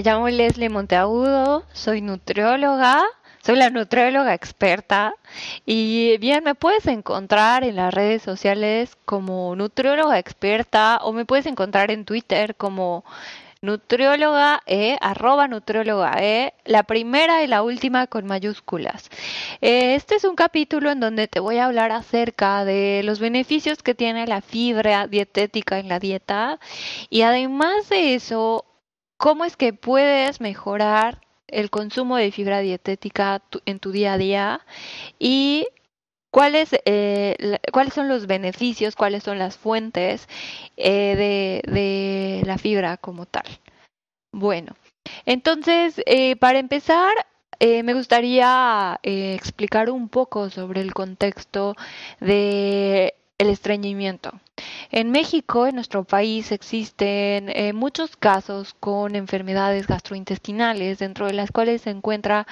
Me llamo Leslie Monteagudo, soy nutrióloga, soy la nutrióloga experta y bien, me puedes encontrar en las redes sociales como nutrióloga experta o me puedes encontrar en Twitter como nutrióloga e, arroba nutrióloga e, la primera y la última con mayúsculas. Eh, este es un capítulo en donde te voy a hablar acerca de los beneficios que tiene la fibra dietética en la dieta y además de eso, cómo es que puedes mejorar el consumo de fibra dietética en tu día a día y cuáles, eh, cuáles son los beneficios, cuáles son las fuentes eh, de, la fibra como tal. Bueno, entonces, eh, para empezar, me gustaría explicar un poco sobre el contexto de el estreñimiento. En México, en nuestro país, existen eh, muchos casos con enfermedades gastrointestinales, dentro de las cuales se encuentra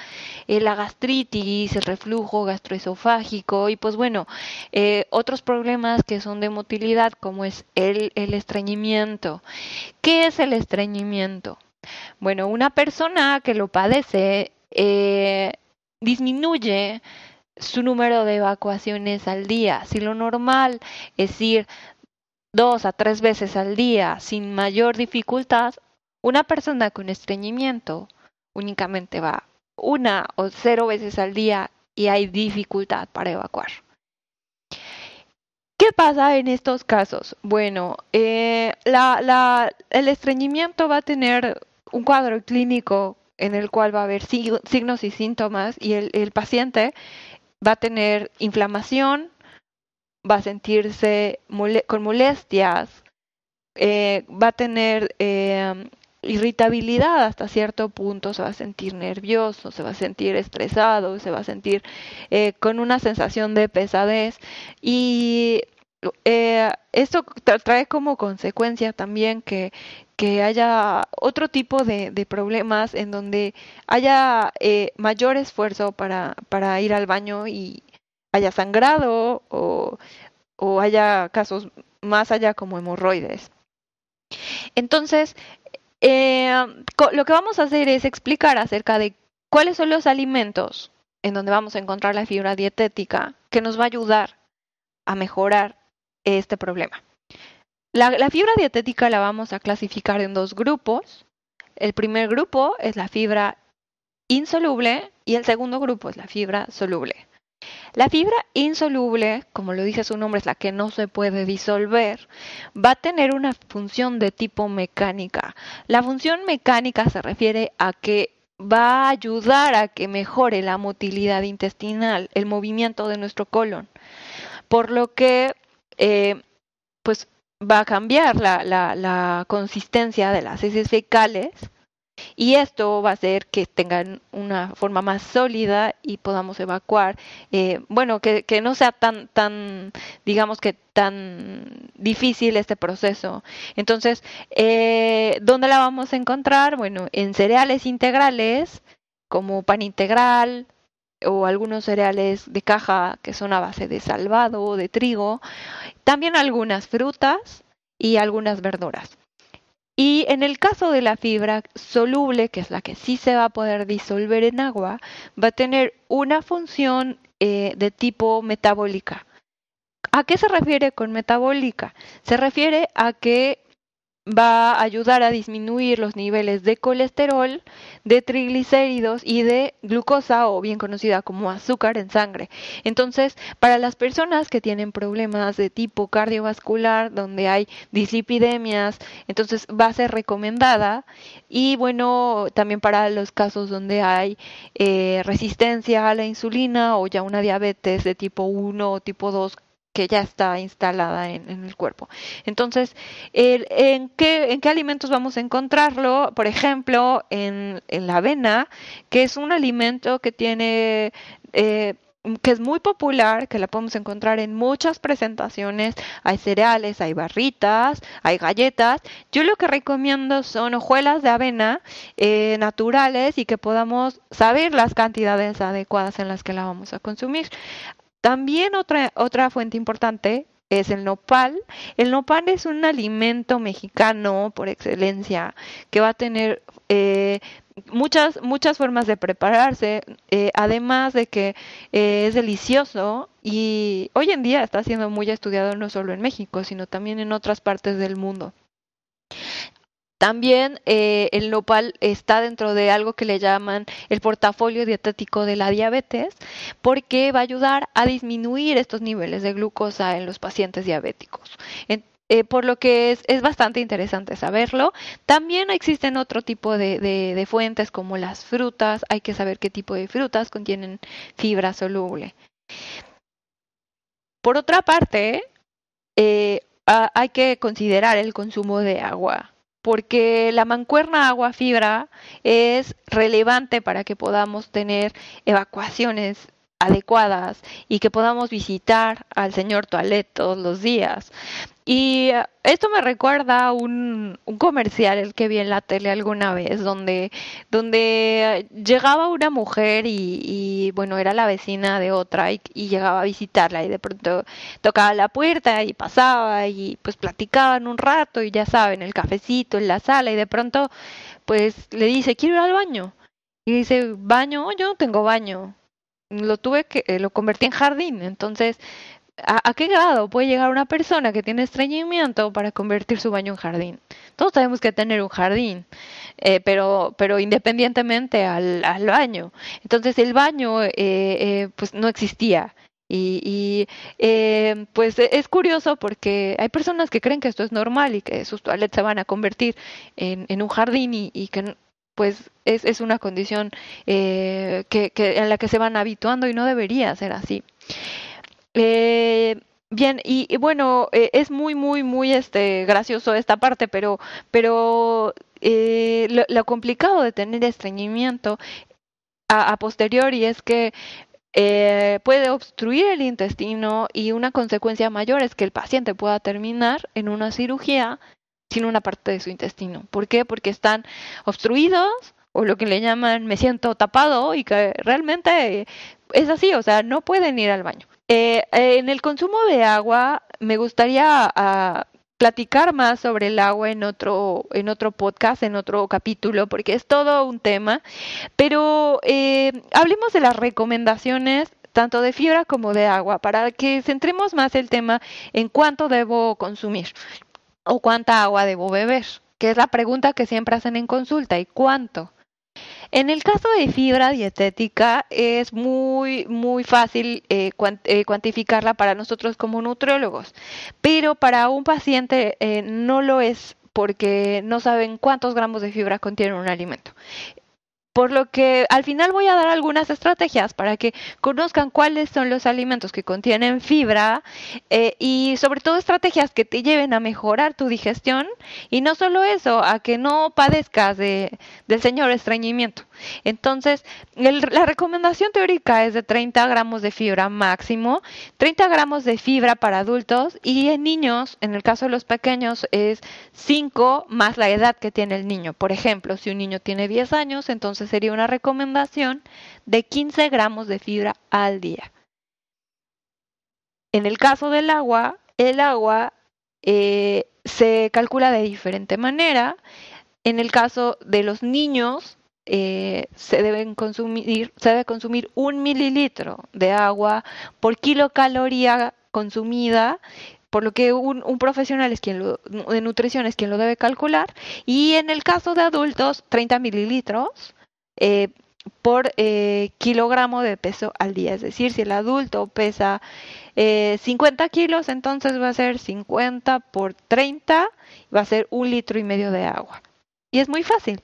eh, la gastritis, el reflujo gastroesofágico y pues bueno, eh, otros problemas que son de motilidad como es el, el estreñimiento. ¿Qué es el estreñimiento? Bueno, una persona que lo padece disminuye su número de evacuaciones al día. Si lo normal es ir dos a tres veces al día sin mayor dificultad, una persona con estreñimiento únicamente va una o cero veces al día y hay dificultad para evacuar. ¿Qué pasa en estos casos? Bueno, eh, el estreñimiento va a tener un cuadro clínico en el cual va a haber signos y síntomas y el paciente va a tener inflamación, va a sentirse con molestias, eh, va a tener eh, irritabilidad hasta cierto punto, se va a sentir nervioso, se va a sentir estresado, se va a sentir eh, con una sensación de pesadez. Y esto trae como consecuencia también que, que haya otro tipo de, problemas en donde haya mayor esfuerzo para, para ir al baño y, haya sangrado o, o haya casos más allá como hemorroides. Entonces, eh, lo que vamos a hacer es explicar acerca de cuáles son los alimentos en donde vamos a encontrar la fibra dietética que nos va a ayudar a mejorar este problema. La, fibra dietética la vamos a clasificar en dos grupos. El primer grupo es la fibra insoluble y el segundo grupo es la fibra soluble. La fibra insoluble, como lo dice su nombre, es la que no se puede disolver, va a tener una función de tipo mecánica. La función mecánica se refiere a que va a ayudar a que mejore la motilidad intestinal, el movimiento de nuestro colon, por lo que eh, pues va a cambiar la, la consistencia de las heces fecales y esto va a hacer que tengan una forma más sólida y podamos evacuar, eh, bueno, que, no sea tan, tan, digamos que tan difícil este proceso. Entonces, eh, ¿dónde la vamos a encontrar? Bueno, en cereales integrales, como pan integral, o algunos cereales de caja que son a base de salvado de trigo, también algunas frutas y algunas verduras. Y en el caso de la fibra soluble, que es la que sí se va a poder disolver en agua, va a tener una función eh, de tipo metabólica. ¿A qué se refiere con metabólica? Se refiere a que va a ayudar a disminuir los niveles de colesterol, de triglicéridos y de glucosa o bien conocida como azúcar en sangre. Entonces, para las personas que tienen problemas de tipo cardiovascular, donde hay dislipidemias, entonces va a ser recomendada. Y bueno, también para los casos donde hay eh, resistencia a la insulina o ya una diabetes de tipo 1 o tipo 2 que ya está instalada en, el cuerpo. Entonces, ¿en, qué, ¿en qué alimentos vamos a encontrarlo? Por ejemplo, en, la avena, que es un alimento que tiene... Eh, que es muy popular, que la podemos encontrar en muchas presentaciones. Hay cereales, hay barritas, hay galletas. Yo lo que recomiendo son hojuelas de avena eh, naturales y que podamos saber las cantidades adecuadas en las que la vamos a consumir. También otra, otra fuente importante es el nopal. El nopal es un alimento mexicano por excelencia que va a tener eh, muchas, muchas formas de prepararse, eh, además de que eh, es delicioso y hoy en día está siendo muy estudiado no solo en México, sino también en otras partes del mundo. También eh, el nopal está dentro de algo que le llaman el portafolio dietético de la diabetes, porque va a ayudar a disminuir estos niveles de glucosa en los pacientes diabéticos. Eh, por lo que es, bastante interesante saberlo. También existen otro tipo de, de, fuentes como las frutas. Hay que saber qué tipo de frutas contienen fibra soluble. Por otra parte, eh, hay que considerar el consumo de agua porque la mancuerna agua-fibra es relevante para que podamos tener evacuaciones adecuadas y que podamos visitar al señor Toilet todos los días. Y eh, esto me recuerda un, un comercial el que vi en la tele alguna vez, donde, donde llegaba una mujer y, bueno, era la vecina de otra y, llegaba a visitarla y de pronto tocaba la puerta y pasaba y pues platicaban un rato y ya saben, el cafecito en la sala y de pronto pues le dice, quiero ir al baño. Y dice, baño, yo no tengo baño. Lo tuve que, eh, lo convertí en jardín. Entonces, ¿A, qué grado puede llegar una persona que tiene estreñimiento para convertir su baño en jardín? Todos tenemos que tener un jardín, eh, pero, pero independientemente al, al, baño. Entonces el baño eh, eh, pues no existía. Y, y eh, pues es curioso porque hay personas que creen que esto es normal y que sus toilettes se van a convertir en, en un jardín y, y que pues es, es una condición eh, que, en la que se van habituando y no debería ser así. Eh, bien, y, bueno, eh, es muy, muy, muy este, gracioso esta parte, pero, pero eh, lo, complicado de tener estreñimiento a, a posteriori es que eh, puede obstruir el intestino y una consecuencia mayor es que el paciente pueda terminar en una cirugía sin una parte de su intestino. ¿Por qué? Porque están obstruidos o lo que le llaman me siento tapado y que realmente es así, o sea, no pueden ir al baño. Eh, en el consumo de agua, me gustaría uh, platicar más sobre el agua en otro, en otro podcast, en otro capítulo, porque es todo un tema. Pero eh, hablemos de las recomendaciones tanto de fibra como de agua, para que centremos más el tema en cuánto debo consumir o cuánta agua debo beber, que es la pregunta que siempre hacen en consulta, ¿y cuánto? En el caso de fibra dietética es muy, muy fácil eh, eh, cuantificarla para nosotros como nutriólogos, pero para un paciente eh, no lo es porque no saben cuántos gramos de fibra contiene un alimento. Por lo que al final voy a dar algunas estrategias para que conozcan cuáles son los alimentos que contienen fibra eh, y sobre todo estrategias que te lleven a mejorar tu digestión y no solo eso, a que no padezcas de, del señor estreñimiento. Entonces, la recomendación teórica es de 30 gramos de fibra máximo, 30 gramos de fibra para adultos y en niños, en el caso de los pequeños, es 5 más la edad que tiene el niño. Por ejemplo, si un niño tiene 10 años, entonces sería una recomendación de 15 gramos de fibra al día. En el caso del agua, el agua eh, se calcula de diferente manera. En el caso de los niños, eh, se deben consumir, se debe consumir un mililitro de agua por kilocaloría consumida por lo que un, profesional es quien lo, de nutrición es quien lo debe calcular. Y en el caso de adultos 30 mililitros eh, por eh, kilogramo de peso al día. Es decir si el adulto pesa eh, 50 kilos entonces va a ser 50 por 30 va a ser un litro y medio de agua. Y es muy fácil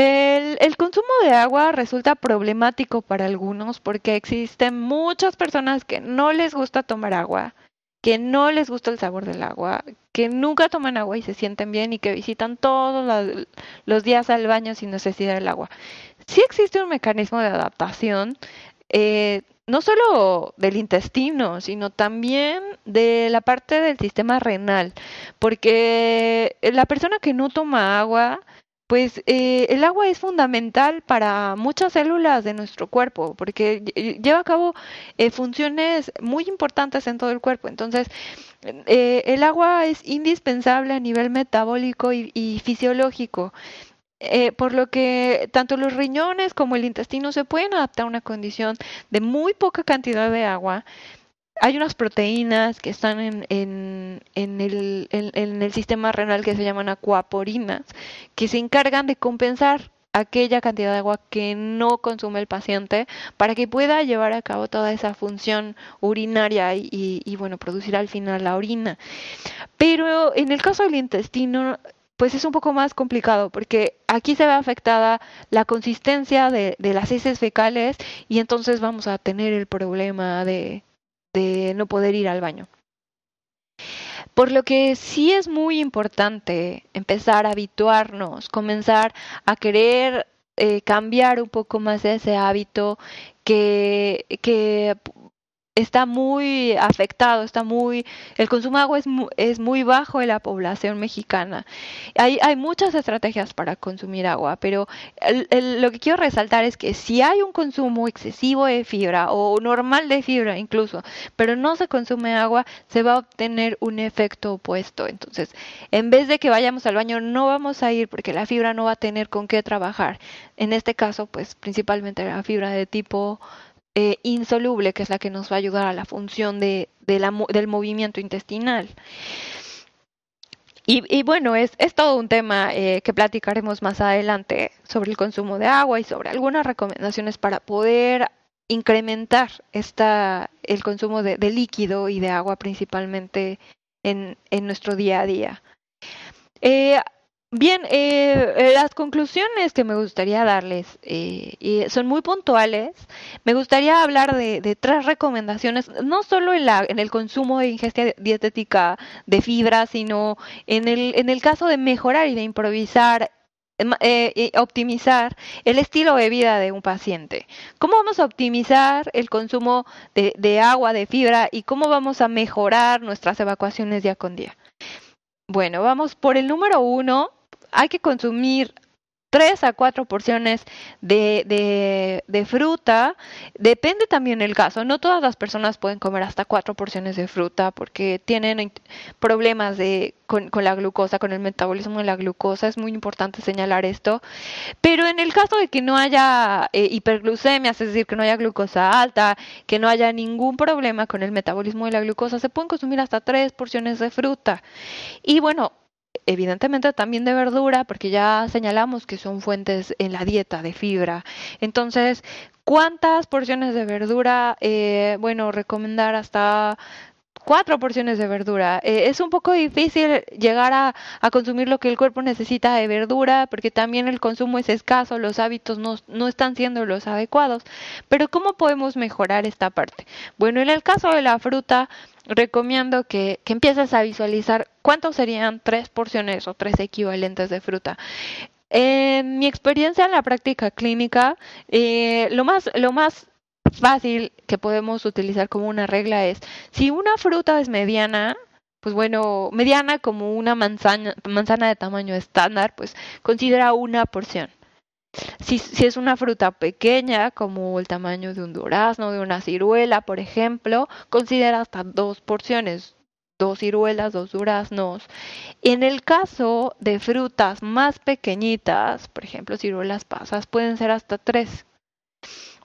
el, el, consumo de agua resulta problemático para algunos porque existen muchas personas que no les gusta tomar agua, que no les gusta el sabor del agua, que nunca toman agua y se sienten bien y que visitan todos los, días al baño sin necesidad del agua. Sí existe un mecanismo de adaptación, eh, no solo del intestino, sino también de la parte del sistema renal, porque la persona que no toma agua, pues eh, el agua es fundamental para muchas células de nuestro cuerpo, porque lleva a cabo eh, funciones muy importantes en todo el cuerpo. Entonces, eh, el agua es indispensable a nivel metabólico y, fisiológico. por lo que tanto los riñones como el intestino se pueden adaptar a una condición de muy poca cantidad de agua, hay unas proteínas que están en, en, en, el, en, el, sistema renal que se llaman acuaporinas, que se encargan de compensar aquella cantidad de agua que no consume el paciente para que pueda llevar a cabo toda esa función urinaria y, y, bueno, producir al final la orina. Pero en el caso del intestino, pues es un poco más complicado porque aquí se ve afectada la consistencia de, de las heces fecales y entonces vamos a tener el problema de, de no poder ir al baño. Por lo que sí es muy importante empezar a habituarnos, comenzar a querer eh, cambiar un poco más ese hábito que, que está muy afectado, está muy, el consumo de agua es, es muy bajo en la población mexicana. Hay, hay muchas estrategias para consumir agua, pero lo que quiero resaltar es que si hay un consumo excesivo de fibra o normal de fibra incluso, pero no se consume agua, se va a obtener un efecto opuesto. Entonces, en vez de que vayamos al baño, no vamos a ir porque la fibra no va a tener con qué trabajar. En este caso, pues principalmente la fibra de tipo eh, insoluble, que es la que nos va a ayudar a la función de, del movimiento intestinal. Y, bueno, es, es, todo un tema eh, que platicaremos más adelante sobre el consumo de agua y sobre algunas recomendaciones para poder incrementar esta, el consumo de, de líquido y de agua principalmente en, en nuestro día a día. Eh, Bien, eh, eh, las conclusiones que me gustaría darles eh, son muy puntuales. Me gustaría hablar de, tres recomendaciones, no solo en, la, en el consumo de ingesta dietética de fibra, sino en el, en el caso de mejorar y de improvisar eh, optimizar el estilo de vida de un paciente. ¿Cómo vamos a optimizar el consumo de, de agua, de fibra y cómo vamos a mejorar nuestras evacuaciones día con día? Bueno, vamos por el número uno, hay que consumir tres a cuatro porciones de, de, fruta. Depende también el caso. No todas las personas pueden comer hasta cuatro porciones de fruta porque tienen problemas de, con, la glucosa, con el metabolismo de la glucosa. Es muy importante señalar esto. Pero en el caso de que no haya eh, hiperglucemia, es decir, que no haya glucosa alta, que no haya ningún problema con el metabolismo de la glucosa, se pueden consumir hasta tres porciones de fruta. Y bueno, evidentemente también de verdura, porque ya señalamos que son fuentes en la dieta de fibra. Entonces, ¿cuántas porciones de verdura? Eh, bueno, recomendar hasta cuatro porciones de verdura. Eh, es un poco difícil llegar a, a, consumir lo que el cuerpo necesita de verdura porque también el consumo es escaso, los hábitos no, no están siendo los adecuados. Pero ¿cómo podemos mejorar esta parte? Bueno, en el caso de la fruta, recomiendo que, que empieces a visualizar cuántos serían tres porciones o tres equivalentes de fruta. En mi experiencia en la práctica clínica, eh, lo más, lo más fácil que podemos utilizar como una regla es, si una fruta es mediana, pues bueno, mediana como una manzana, manzana de tamaño estándar, pues considera una porción. Si, si, es una fruta pequeña, como el tamaño de un durazno, de una ciruela, por ejemplo, considera hasta dos porciones, dos ciruelas, dos duraznos. En el caso de frutas más pequeñitas, por ejemplo, ciruelas pasas, pueden ser hasta tres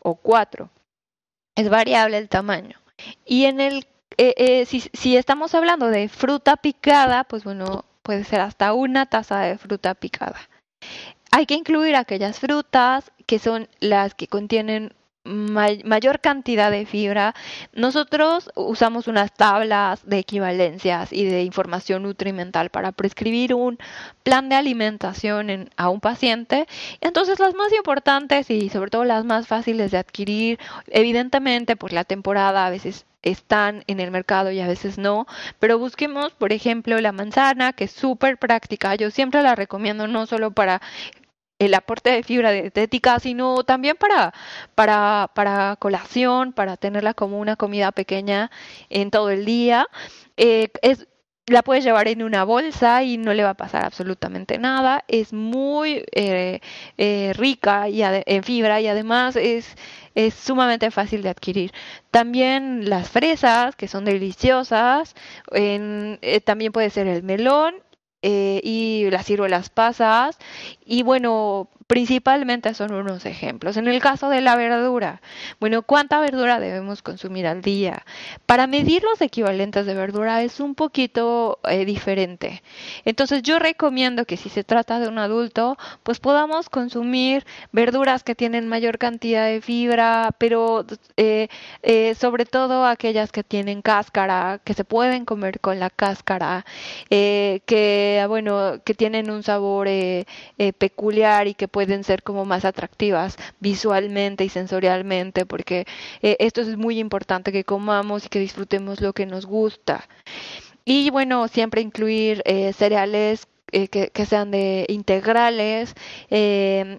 o cuatro. Es variable el tamaño. Y en el, eh, eh, si, si estamos hablando de fruta picada, pues bueno, puede ser hasta una taza de fruta picada. Hay que incluir aquellas frutas que son las que contienen mayor cantidad de fibra. Nosotros usamos unas tablas de equivalencias y de información nutrimental para prescribir un plan de alimentación a un paciente. Entonces las más importantes y sobre todo las más fáciles de adquirir, evidentemente por la temporada a veces están en el mercado y a veces no, pero busquemos, por ejemplo, la manzana, que es súper práctica. Yo siempre la recomiendo no solo para el aporte de fibra dietética, sino también para, para, para colación, para tenerla como una comida pequeña en todo el día. Eh, es la puedes llevar en una bolsa y no le va a pasar absolutamente nada. Es muy eh, eh, rica y en fibra y además es, es sumamente fácil de adquirir. También las fresas, que son deliciosas. En, eh, también puede ser el melón y las ciruelas pasas. Y bueno, Principalmente son unos ejemplos. En el caso de la verdura, bueno, ¿cuánta verdura debemos consumir al día? Para medir los equivalentes de verdura es un poquito eh, diferente. Entonces yo recomiendo que si se trata de un adulto, pues podamos consumir verduras que tienen mayor cantidad de fibra, pero eh, eh, sobre todo aquellas que tienen cáscara, que se pueden comer con la cáscara, que bueno, que tienen un sabor peculiar y que pueden ser como más atractivas visualmente y sensorialmente, porque eh, esto es muy importante que comamos y que disfrutemos lo que nos gusta. Y bueno, siempre incluir eh, cereales eh, que, sean de integrales,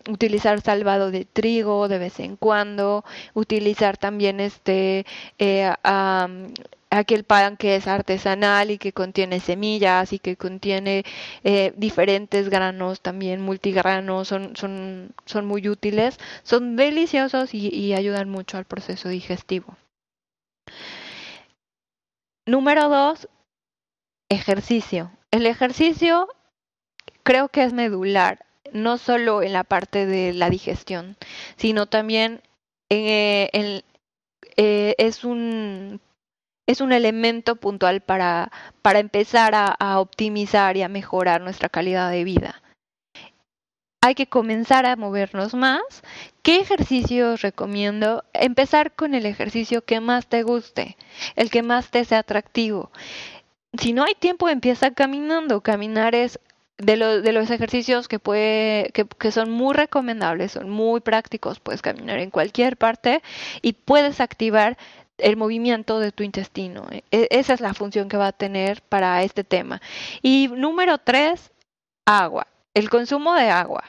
utilizar salvado de trigo de vez en cuando, utilizar también este aquel pan que es artesanal y que contiene semillas y que contiene eh, diferentes granos también multigranos son, son, son muy útiles son deliciosos y, ayudan mucho al proceso digestivo. Número dos ejercicio. El ejercicio creo que es medular no solo en la parte de la digestión sino también en eh, es un es un elemento puntual para, para empezar a, optimizar y a mejorar nuestra calidad de vida. Hay que comenzar a movernos más. ¿Qué ejercicios recomiendo? Empezar con el ejercicio que más te guste, el que más te sea atractivo. Si no hay tiempo, empieza caminando. Caminar es de, de, los ejercicios que, puede, que, que, son muy recomendables, son muy prácticos, puedes caminar en cualquier parte y puedes activar el movimiento de tu intestino. E, esa es la función que va a tener para este tema. Y número tres, agua. El consumo de agua.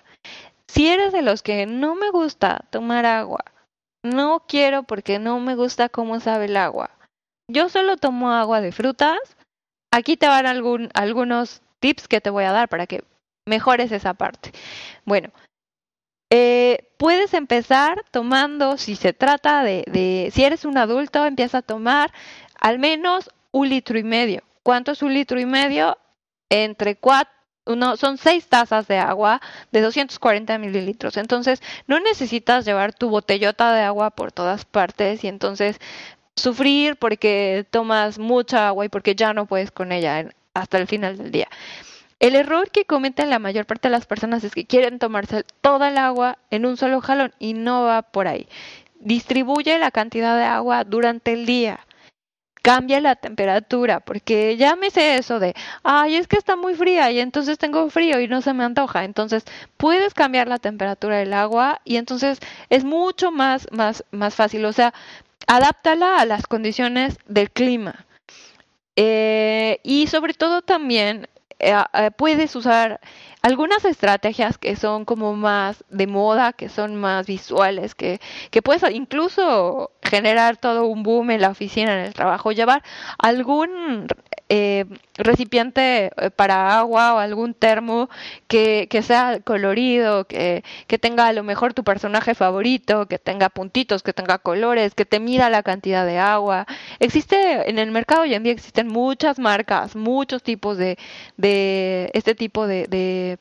Si eres de los que no me gusta tomar agua, no quiero porque no me gusta cómo sabe el agua. Yo solo tomo agua de frutas. Aquí te van algún, algunos tips que te voy a dar para que mejores esa parte. Bueno, eh, puedes empezar tomando, si se trata de, de, si eres un adulto, empieza a tomar al menos un litro y medio. ¿Cuánto es un litro y medio? Entre cuatro, uno, son seis tazas de agua de 240 mililitros. Entonces, no necesitas llevar tu botellota de agua por todas partes y entonces sufrir porque tomas mucha agua y porque ya no puedes con ella hasta el final del día. El error que cometen la mayor parte de las personas es que quieren tomarse toda el agua en un solo jalón y no va por ahí. Distribuye la cantidad de agua durante el día. Cambia la temperatura, porque llámese eso de, ay, es que está muy fría y entonces tengo frío y no se me antoja. Entonces, puedes cambiar la temperatura del agua y entonces es mucho más, más, más fácil. O sea, adáptala a las condiciones del clima. Eh, y sobre todo también eh, eh, puedes usar algunas estrategias que son como más de moda, que son más visuales, que, que puedes incluso generar todo un boom en la oficina, en el trabajo, llevar algún eh, recipiente eh, para agua o algún termo que, sea colorido, que, que, tenga a lo mejor tu personaje favorito, que tenga puntitos, que tenga colores, que te mida la cantidad de agua. Existe en el mercado hoy en día existen muchas marcas, muchos tipos de, de este tipo de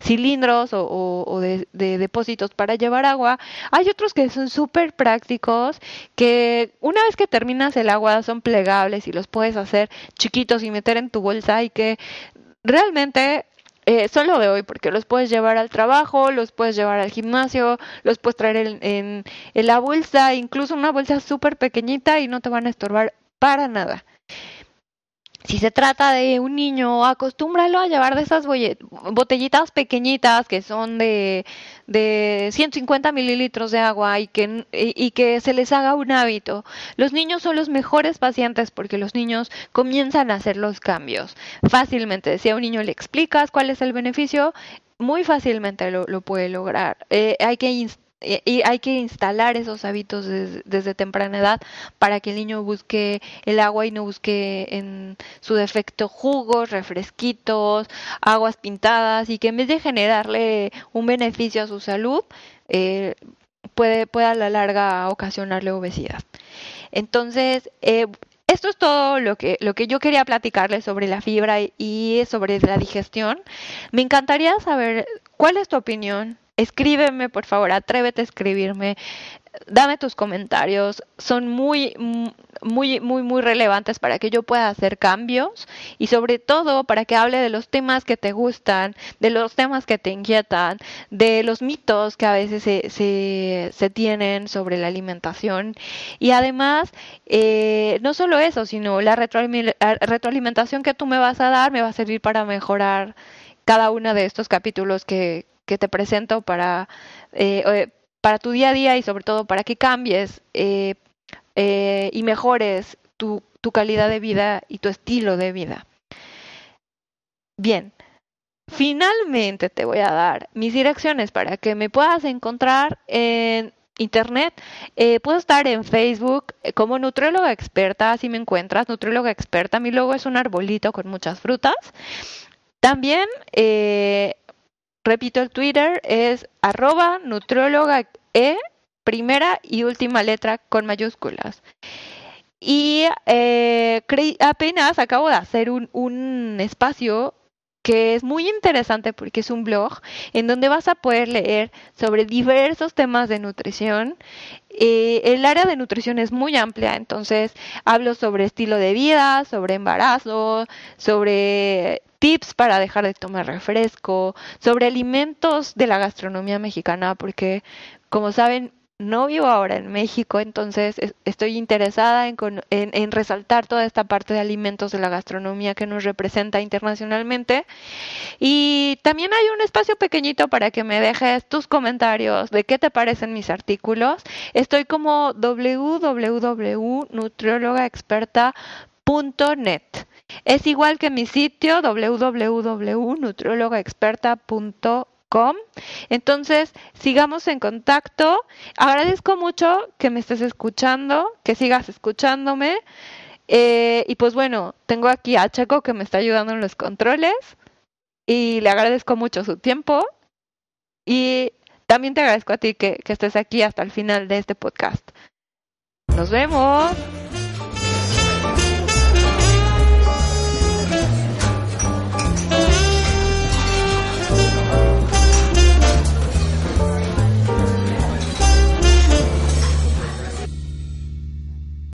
cilindros o, de, depósitos para llevar agua. Hay otros que son súper prácticos, que una vez que terminas el agua son plegables y los puedes hacer chiquitos y meter en tu bolsa y que realmente eh, son lo de hoy porque los puedes llevar al trabajo, los puedes llevar al gimnasio, los puedes traer en, en la bolsa, incluso una bolsa súper pequeñita y no te van a estorbar para nada. Si se trata de un niño, acostúmbralo a llevar de esas botellitas pequeñitas que son de, de 150 mililitros de agua y que, y que se les haga un hábito. Los niños son los mejores pacientes porque los niños comienzan a hacer los cambios fácilmente. Si a un niño le explicas cuál es el beneficio, muy fácilmente lo, puede lograr. Eh, hay que y, hay que instalar esos hábitos desde, temprana edad para que el niño busque el agua y no busque en su defecto jugos, refresquitos, aguas pintadas y que en vez de generarle un beneficio a su salud, eh, puede, puede a la larga ocasionarle obesidad. Entonces, eh, esto es todo lo que, lo que yo quería platicarles sobre la fibra y sobre la digestión. Me encantaría saber cuál es tu opinión escríbeme, por favor, atrévete a escribirme, dame tus comentarios, son muy, muy, muy, muy relevantes para que yo pueda hacer cambios y sobre todo para que hable de los temas que te gustan, de los temas que te inquietan, de los mitos que a veces se, se, se tienen sobre la alimentación. Y además, eh, no solo eso, sino la retroalimentación que tú me vas a dar me va a servir para mejorar cada uno de estos capítulos que, que te presento para, eh, para tu día a día y sobre todo para que cambies eh, eh, y mejores tu, tu calidad de vida y tu estilo de vida. Bien, finalmente te voy a dar mis direcciones para que me puedas encontrar en internet. puedo estar en Facebook como nutrióloga experta, así me encuentras, nutrióloga experta. Mi logo es un arbolito con muchas frutas. También Repito, el Twitter es arroba nutrióloga E, primera y última letra con mayúsculas. Y eh, apenas acabo de hacer un, un espacio que es muy interesante porque es un blog en donde vas a poder leer sobre diversos temas de nutrición. Eh, el área de nutrición es muy amplia, entonces hablo sobre estilo de vida, sobre embarazo, sobre tips para dejar de tomar refresco, sobre alimentos de la gastronomía mexicana, porque como saben, no vivo ahora en México, entonces estoy interesada en, resaltar toda esta parte de alimentos de la gastronomía que nos representa internacionalmente. Y también hay un espacio pequeñito para que me dejes tus comentarios de qué te parecen mis artículos. Estoy como www.nutriólogaexperta.net. Es igual que mi sitio www.nutriólogaexperta.com. Entonces, sigamos en contacto. Agradezco mucho que me estés escuchando, que sigas escuchándome. Eh, y pues bueno, tengo aquí a Checo que me está ayudando en los controles y le agradezco mucho su tiempo. Y también te agradezco a ti que, que estés aquí hasta el final de este podcast. Nos vemos.